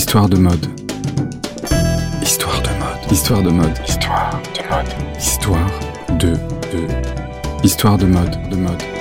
Histoire de mode. Histoire de mode. Histoire de mode. Histoire de mode. Histoire de de. Histoire de mode. De mode.